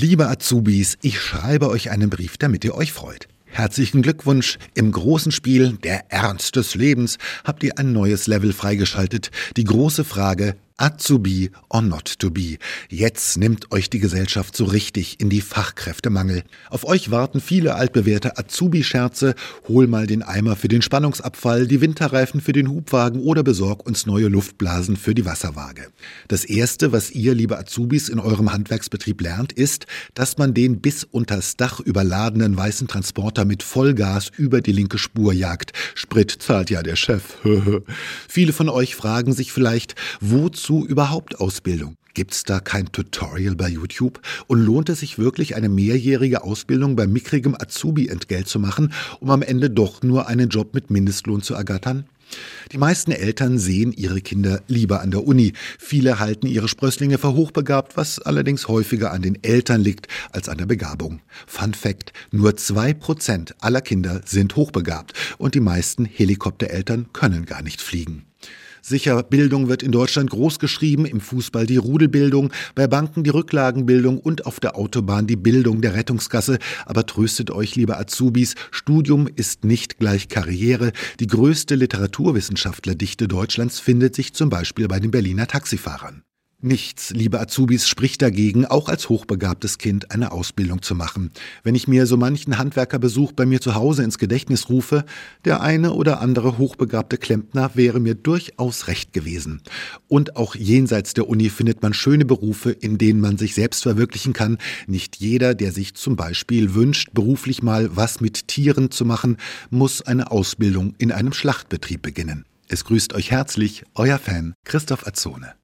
Liebe Azubis, ich schreibe euch einen Brief, damit ihr euch freut. Herzlichen Glückwunsch! Im großen Spiel Der Ernst des Lebens habt ihr ein neues Level freigeschaltet. Die große Frage, Azubi or not to be. Jetzt nimmt euch die Gesellschaft so richtig in die Fachkräftemangel. Auf euch warten viele altbewährte Azubi-Scherze. Hol mal den Eimer für den Spannungsabfall, die Winterreifen für den Hubwagen oder besorg uns neue Luftblasen für die Wasserwaage. Das erste, was ihr, liebe Azubis, in eurem Handwerksbetrieb lernt, ist, dass man den bis unters Dach überladenen weißen Transporter mit Vollgas über die linke Spur jagt. Sprit zahlt ja der Chef. Viele von euch fragen sich vielleicht, wozu wozu überhaupt Ausbildung? Gibt's da kein Tutorial bei YouTube? Und lohnt es sich wirklich, eine mehrjährige Ausbildung bei mickrigem Azubi-Entgelt zu machen, um am Ende doch nur einen Job mit Mindestlohn zu ergattern? Die meisten Eltern sehen ihre Kinder lieber an der Uni. Viele halten ihre Sprösslinge für hochbegabt, was allerdings häufiger an den Eltern liegt als an der Begabung. Fun Fact, nur zwei Prozent aller Kinder sind hochbegabt und die meisten Helikoptereltern können gar nicht fliegen. Sicher, Bildung wird in Deutschland groß geschrieben, im Fußball die Rudelbildung, bei Banken die Rücklagenbildung und auf der Autobahn die Bildung der Rettungsgasse. Aber tröstet euch, liebe Azubis, Studium ist nicht gleich Karriere. Die größte Literaturwissenschaftlerdichte Deutschlands findet sich zum Beispiel bei den Berliner Taxifahrern. Nichts, liebe Azubis, spricht dagegen, auch als hochbegabtes Kind eine Ausbildung zu machen. Wenn ich mir so manchen Handwerkerbesuch bei mir zu Hause ins Gedächtnis rufe, der eine oder andere hochbegabte Klempner wäre mir durchaus recht gewesen. Und auch jenseits der Uni findet man schöne Berufe, in denen man sich selbst verwirklichen kann. Nicht jeder, der sich zum Beispiel wünscht, beruflich mal was mit Tieren zu machen, muss eine Ausbildung in einem Schlachtbetrieb beginnen. Es grüßt euch herzlich, euer Fan Christoph Azone.